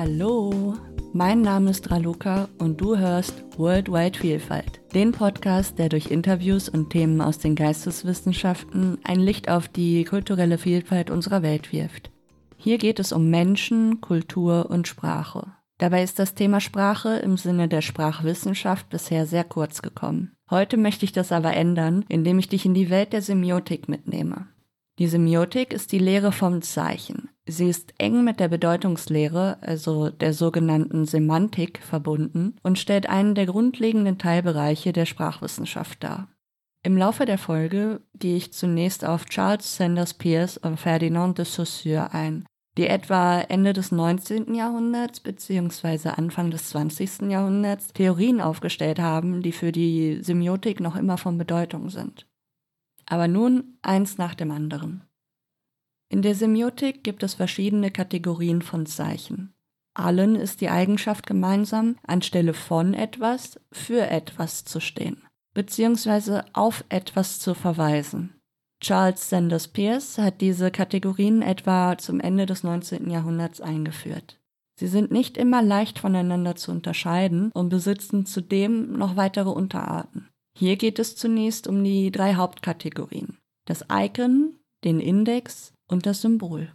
Hallo, mein Name ist Raluca und du hörst Worldwide Vielfalt, den Podcast, der durch Interviews und Themen aus den Geisteswissenschaften ein Licht auf die kulturelle Vielfalt unserer Welt wirft. Hier geht es um Menschen, Kultur und Sprache. Dabei ist das Thema Sprache im Sinne der Sprachwissenschaft bisher sehr kurz gekommen. Heute möchte ich das aber ändern, indem ich dich in die Welt der Semiotik mitnehme. Die Semiotik ist die Lehre vom Zeichen. Sie ist eng mit der Bedeutungslehre, also der sogenannten Semantik, verbunden und stellt einen der grundlegenden Teilbereiche der Sprachwissenschaft dar. Im Laufe der Folge gehe ich zunächst auf Charles Sanders Peirce und Ferdinand de Saussure ein, die etwa Ende des 19. Jahrhunderts bzw. Anfang des 20. Jahrhunderts Theorien aufgestellt haben, die für die Semiotik noch immer von Bedeutung sind. Aber nun eins nach dem anderen. In der Semiotik gibt es verschiedene Kategorien von Zeichen. Allen ist die Eigenschaft gemeinsam, anstelle von etwas für etwas zu stehen, beziehungsweise auf etwas zu verweisen. Charles Sanders Peirce hat diese Kategorien etwa zum Ende des 19. Jahrhunderts eingeführt. Sie sind nicht immer leicht voneinander zu unterscheiden und besitzen zudem noch weitere Unterarten. Hier geht es zunächst um die drei Hauptkategorien. Das Icon, den Index und das Symbol.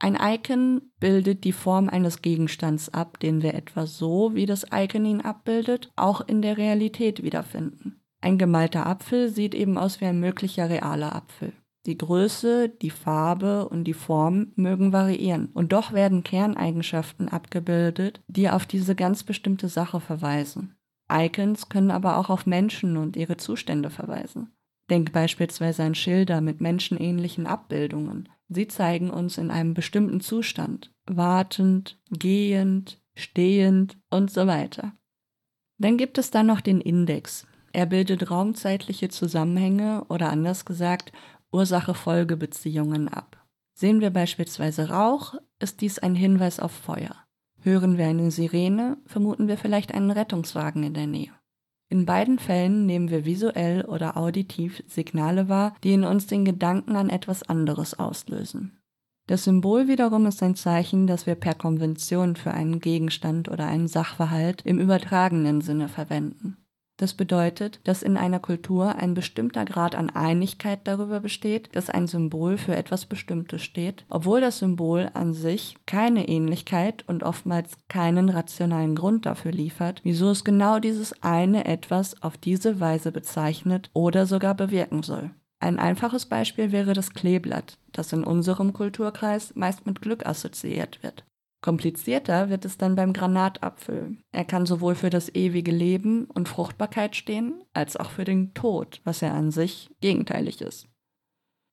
Ein Icon bildet die Form eines Gegenstands ab, den wir etwa so, wie das Icon ihn abbildet, auch in der Realität wiederfinden. Ein gemalter Apfel sieht eben aus wie ein möglicher realer Apfel. Die Größe, die Farbe und die Form mögen variieren, und doch werden Kerneigenschaften abgebildet, die auf diese ganz bestimmte Sache verweisen. Icons können aber auch auf Menschen und ihre Zustände verweisen. Denk beispielsweise an Schilder mit menschenähnlichen Abbildungen. Sie zeigen uns in einem bestimmten Zustand, wartend, gehend, stehend und so weiter. Dann gibt es dann noch den Index. Er bildet raumzeitliche Zusammenhänge oder anders gesagt Ursache-Folge-Beziehungen ab. Sehen wir beispielsweise Rauch, ist dies ein Hinweis auf Feuer. Hören wir eine Sirene, vermuten wir vielleicht einen Rettungswagen in der Nähe. In beiden Fällen nehmen wir visuell oder auditiv Signale wahr, die in uns den Gedanken an etwas anderes auslösen. Das Symbol wiederum ist ein Zeichen, das wir per Konvention für einen Gegenstand oder einen Sachverhalt im übertragenen Sinne verwenden. Das bedeutet, dass in einer Kultur ein bestimmter Grad an Einigkeit darüber besteht, dass ein Symbol für etwas Bestimmtes steht, obwohl das Symbol an sich keine Ähnlichkeit und oftmals keinen rationalen Grund dafür liefert, wieso es genau dieses eine etwas auf diese Weise bezeichnet oder sogar bewirken soll. Ein einfaches Beispiel wäre das Kleeblatt, das in unserem Kulturkreis meist mit Glück assoziiert wird. Komplizierter wird es dann beim Granatapfel. Er kann sowohl für das ewige Leben und Fruchtbarkeit stehen, als auch für den Tod, was er an sich gegenteilig ist.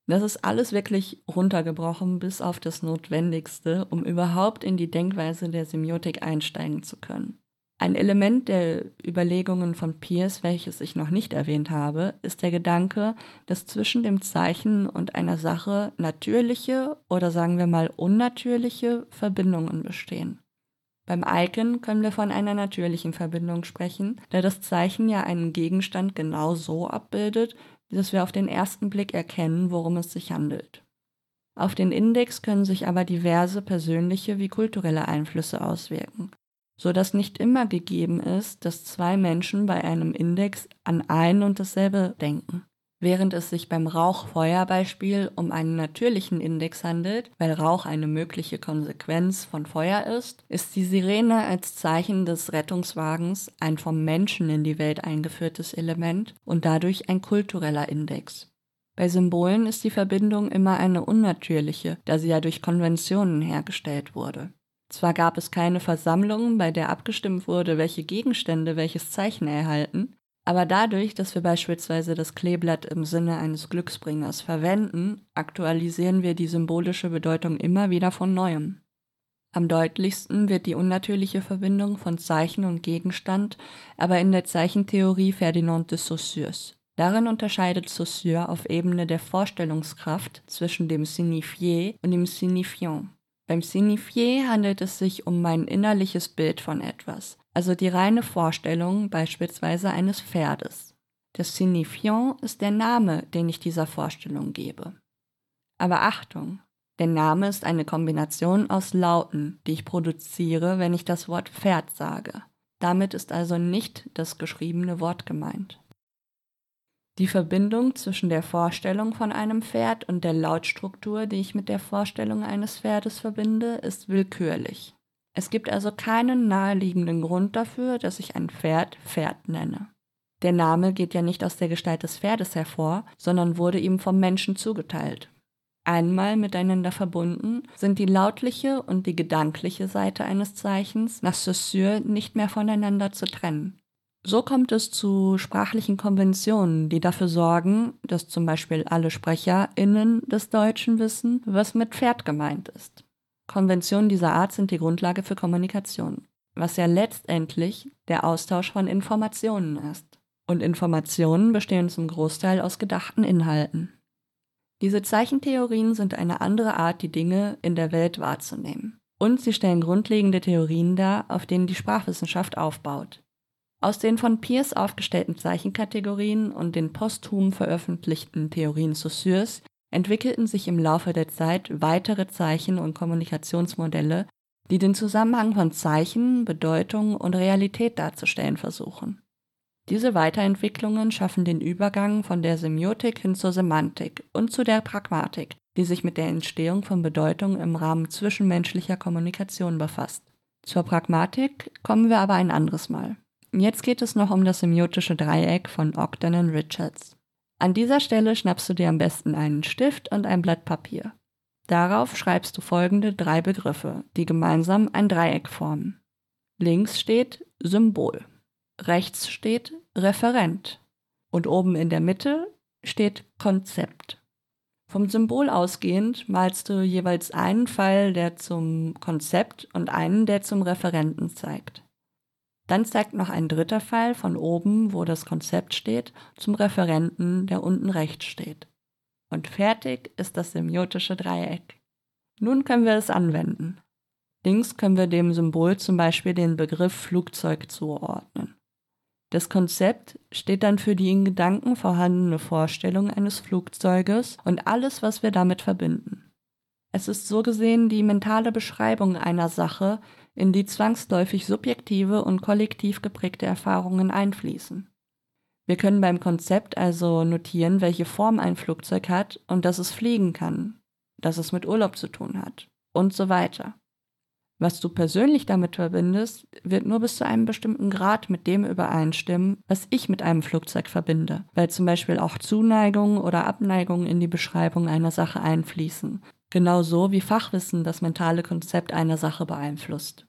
Das ist alles wirklich runtergebrochen bis auf das Notwendigste, um überhaupt in die Denkweise der Semiotik einsteigen zu können. Ein Element der Überlegungen von Pierce, welches ich noch nicht erwähnt habe, ist der Gedanke, dass zwischen dem Zeichen und einer Sache natürliche oder sagen wir mal unnatürliche Verbindungen bestehen. Beim Icon können wir von einer natürlichen Verbindung sprechen, da das Zeichen ja einen Gegenstand genau so abbildet, dass wir auf den ersten Blick erkennen, worum es sich handelt. Auf den Index können sich aber diverse persönliche wie kulturelle Einflüsse auswirken so dass nicht immer gegeben ist, dass zwei Menschen bei einem Index an ein und dasselbe denken. Während es sich beim Rauch-Feuer-Beispiel um einen natürlichen Index handelt, weil Rauch eine mögliche Konsequenz von Feuer ist, ist die Sirene als Zeichen des Rettungswagens ein vom Menschen in die Welt eingeführtes Element und dadurch ein kultureller Index. Bei Symbolen ist die Verbindung immer eine unnatürliche, da sie ja durch Konventionen hergestellt wurde. Zwar gab es keine Versammlung, bei der abgestimmt wurde, welche Gegenstände welches Zeichen erhalten, aber dadurch, dass wir beispielsweise das Kleeblatt im Sinne eines Glücksbringers verwenden, aktualisieren wir die symbolische Bedeutung immer wieder von neuem. Am deutlichsten wird die unnatürliche Verbindung von Zeichen und Gegenstand aber in der Zeichentheorie Ferdinand de Saussures. Darin unterscheidet Saussure auf Ebene der Vorstellungskraft zwischen dem Signifié und dem Signifiant. Beim Signifié handelt es sich um mein innerliches Bild von etwas, also die reine Vorstellung beispielsweise eines Pferdes. Das Signifiant ist der Name, den ich dieser Vorstellung gebe. Aber Achtung, Der Name ist eine Kombination aus Lauten, die ich produziere, wenn ich das Wort Pferd sage. Damit ist also nicht das geschriebene Wort gemeint. Die Verbindung zwischen der Vorstellung von einem Pferd und der Lautstruktur, die ich mit der Vorstellung eines Pferdes verbinde, ist willkürlich. Es gibt also keinen naheliegenden Grund dafür, dass ich ein Pferd Pferd nenne. Der Name geht ja nicht aus der Gestalt des Pferdes hervor, sondern wurde ihm vom Menschen zugeteilt. Einmal miteinander verbunden sind die lautliche und die gedankliche Seite eines Zeichens nach Saussure nicht mehr voneinander zu trennen. So kommt es zu sprachlichen Konventionen, die dafür sorgen, dass zum Beispiel alle SprecherInnen des Deutschen wissen, was mit Pferd gemeint ist. Konventionen dieser Art sind die Grundlage für Kommunikation, was ja letztendlich der Austausch von Informationen ist. Und Informationen bestehen zum Großteil aus gedachten Inhalten. Diese Zeichentheorien sind eine andere Art, die Dinge in der Welt wahrzunehmen. Und sie stellen grundlegende Theorien dar, auf denen die Sprachwissenschaft aufbaut. Aus den von Peirce aufgestellten Zeichenkategorien und den posthum veröffentlichten Theorien Saussures entwickelten sich im Laufe der Zeit weitere Zeichen- und Kommunikationsmodelle, die den Zusammenhang von Zeichen, Bedeutung und Realität darzustellen versuchen. Diese Weiterentwicklungen schaffen den Übergang von der Semiotik hin zur Semantik und zu der Pragmatik, die sich mit der Entstehung von Bedeutung im Rahmen zwischenmenschlicher Kommunikation befasst. Zur Pragmatik kommen wir aber ein anderes Mal. Jetzt geht es noch um das semiotische Dreieck von Ogden und Richards. An dieser Stelle schnappst du dir am besten einen Stift und ein Blatt Papier. Darauf schreibst du folgende drei Begriffe, die gemeinsam ein Dreieck formen. Links steht Symbol, rechts steht Referent und oben in der Mitte steht Konzept. Vom Symbol ausgehend malst du jeweils einen Pfeil, der zum Konzept und einen, der zum Referenten zeigt. Dann zeigt noch ein dritter Pfeil von oben, wo das Konzept steht, zum Referenten, der unten rechts steht. Und fertig ist das semiotische Dreieck. Nun können wir es anwenden. Links können wir dem Symbol zum Beispiel den Begriff Flugzeug zuordnen. Das Konzept steht dann für die in Gedanken vorhandene Vorstellung eines Flugzeuges und alles, was wir damit verbinden. Es ist so gesehen die mentale Beschreibung einer Sache, in die zwangsläufig subjektive und kollektiv geprägte Erfahrungen einfließen. Wir können beim Konzept also notieren, welche Form ein Flugzeug hat und dass es fliegen kann, dass es mit Urlaub zu tun hat und so weiter. Was du persönlich damit verbindest, wird nur bis zu einem bestimmten Grad mit dem übereinstimmen, was ich mit einem Flugzeug verbinde, weil zum Beispiel auch Zuneigung oder Abneigung in die Beschreibung einer Sache einfließen, genauso wie Fachwissen das mentale Konzept einer Sache beeinflusst.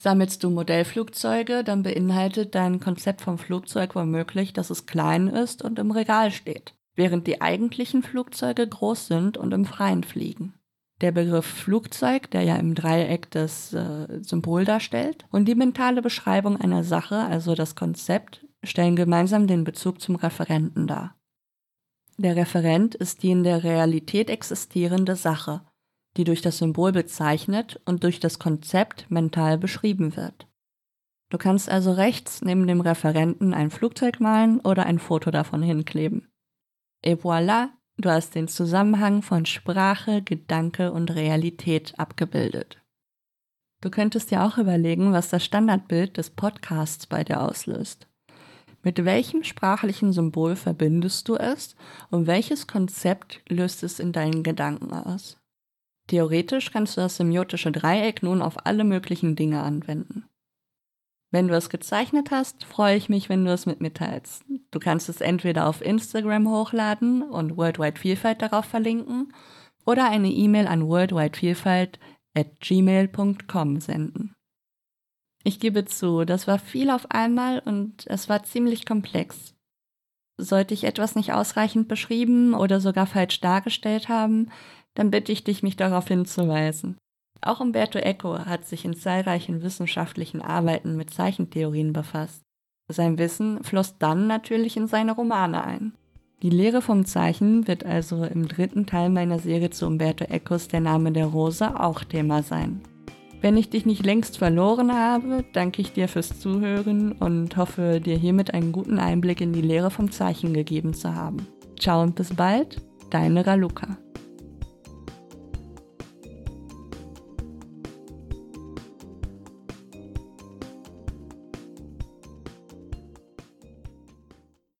Sammelst du Modellflugzeuge, dann beinhaltet dein Konzept vom Flugzeug womöglich, dass es klein ist und im Regal steht, während die eigentlichen Flugzeuge groß sind und im Freien fliegen. Der Begriff Flugzeug, der ja im Dreieck das äh, Symbol darstellt, und die mentale Beschreibung einer Sache, also das Konzept, stellen gemeinsam den Bezug zum Referenten dar. Der Referent ist die in der Realität existierende Sache, die durch das Symbol bezeichnet und durch das Konzept mental beschrieben wird. Du kannst also rechts neben dem Referenten ein Flugzeug malen oder ein Foto davon hinkleben. Et voilà, du hast den Zusammenhang von Sprache, Gedanke und Realität abgebildet. Du könntest dir auch überlegen, was das Standardbild des Podcasts bei dir auslöst. Mit welchem sprachlichen Symbol verbindest du es und welches Konzept löst es in deinen Gedanken aus? Theoretisch kannst du das semiotische Dreieck nun auf alle möglichen Dinge anwenden. Wenn du es gezeichnet hast, freue ich mich, wenn du es mit mir teilst. Du kannst es entweder auf Instagram hochladen und Worldwide Vielfalt darauf verlinken oder eine E-Mail an worldwidevielfalt at gmail.com senden. Ich gebe zu, das war viel auf einmal und es war ziemlich komplex. Sollte ich etwas nicht ausreichend beschrieben oder sogar falsch dargestellt haben, dann bitte ich dich, mich darauf hinzuweisen. Auch Umberto Eco hat sich in zahlreichen wissenschaftlichen Arbeiten mit Zeichentheorien befasst. Sein Wissen floss dann natürlich in seine Romane ein. Die Lehre vom Zeichen wird also im dritten Teil meiner Serie zu Umberto Ecos Der Name der Rose auch Thema sein. Wenn ich dich nicht längst verloren habe, danke ich dir fürs Zuhören und hoffe, dir hiermit einen guten Einblick in die Lehre vom Zeichen gegeben zu haben. Ciao und bis bald, deine Raluca.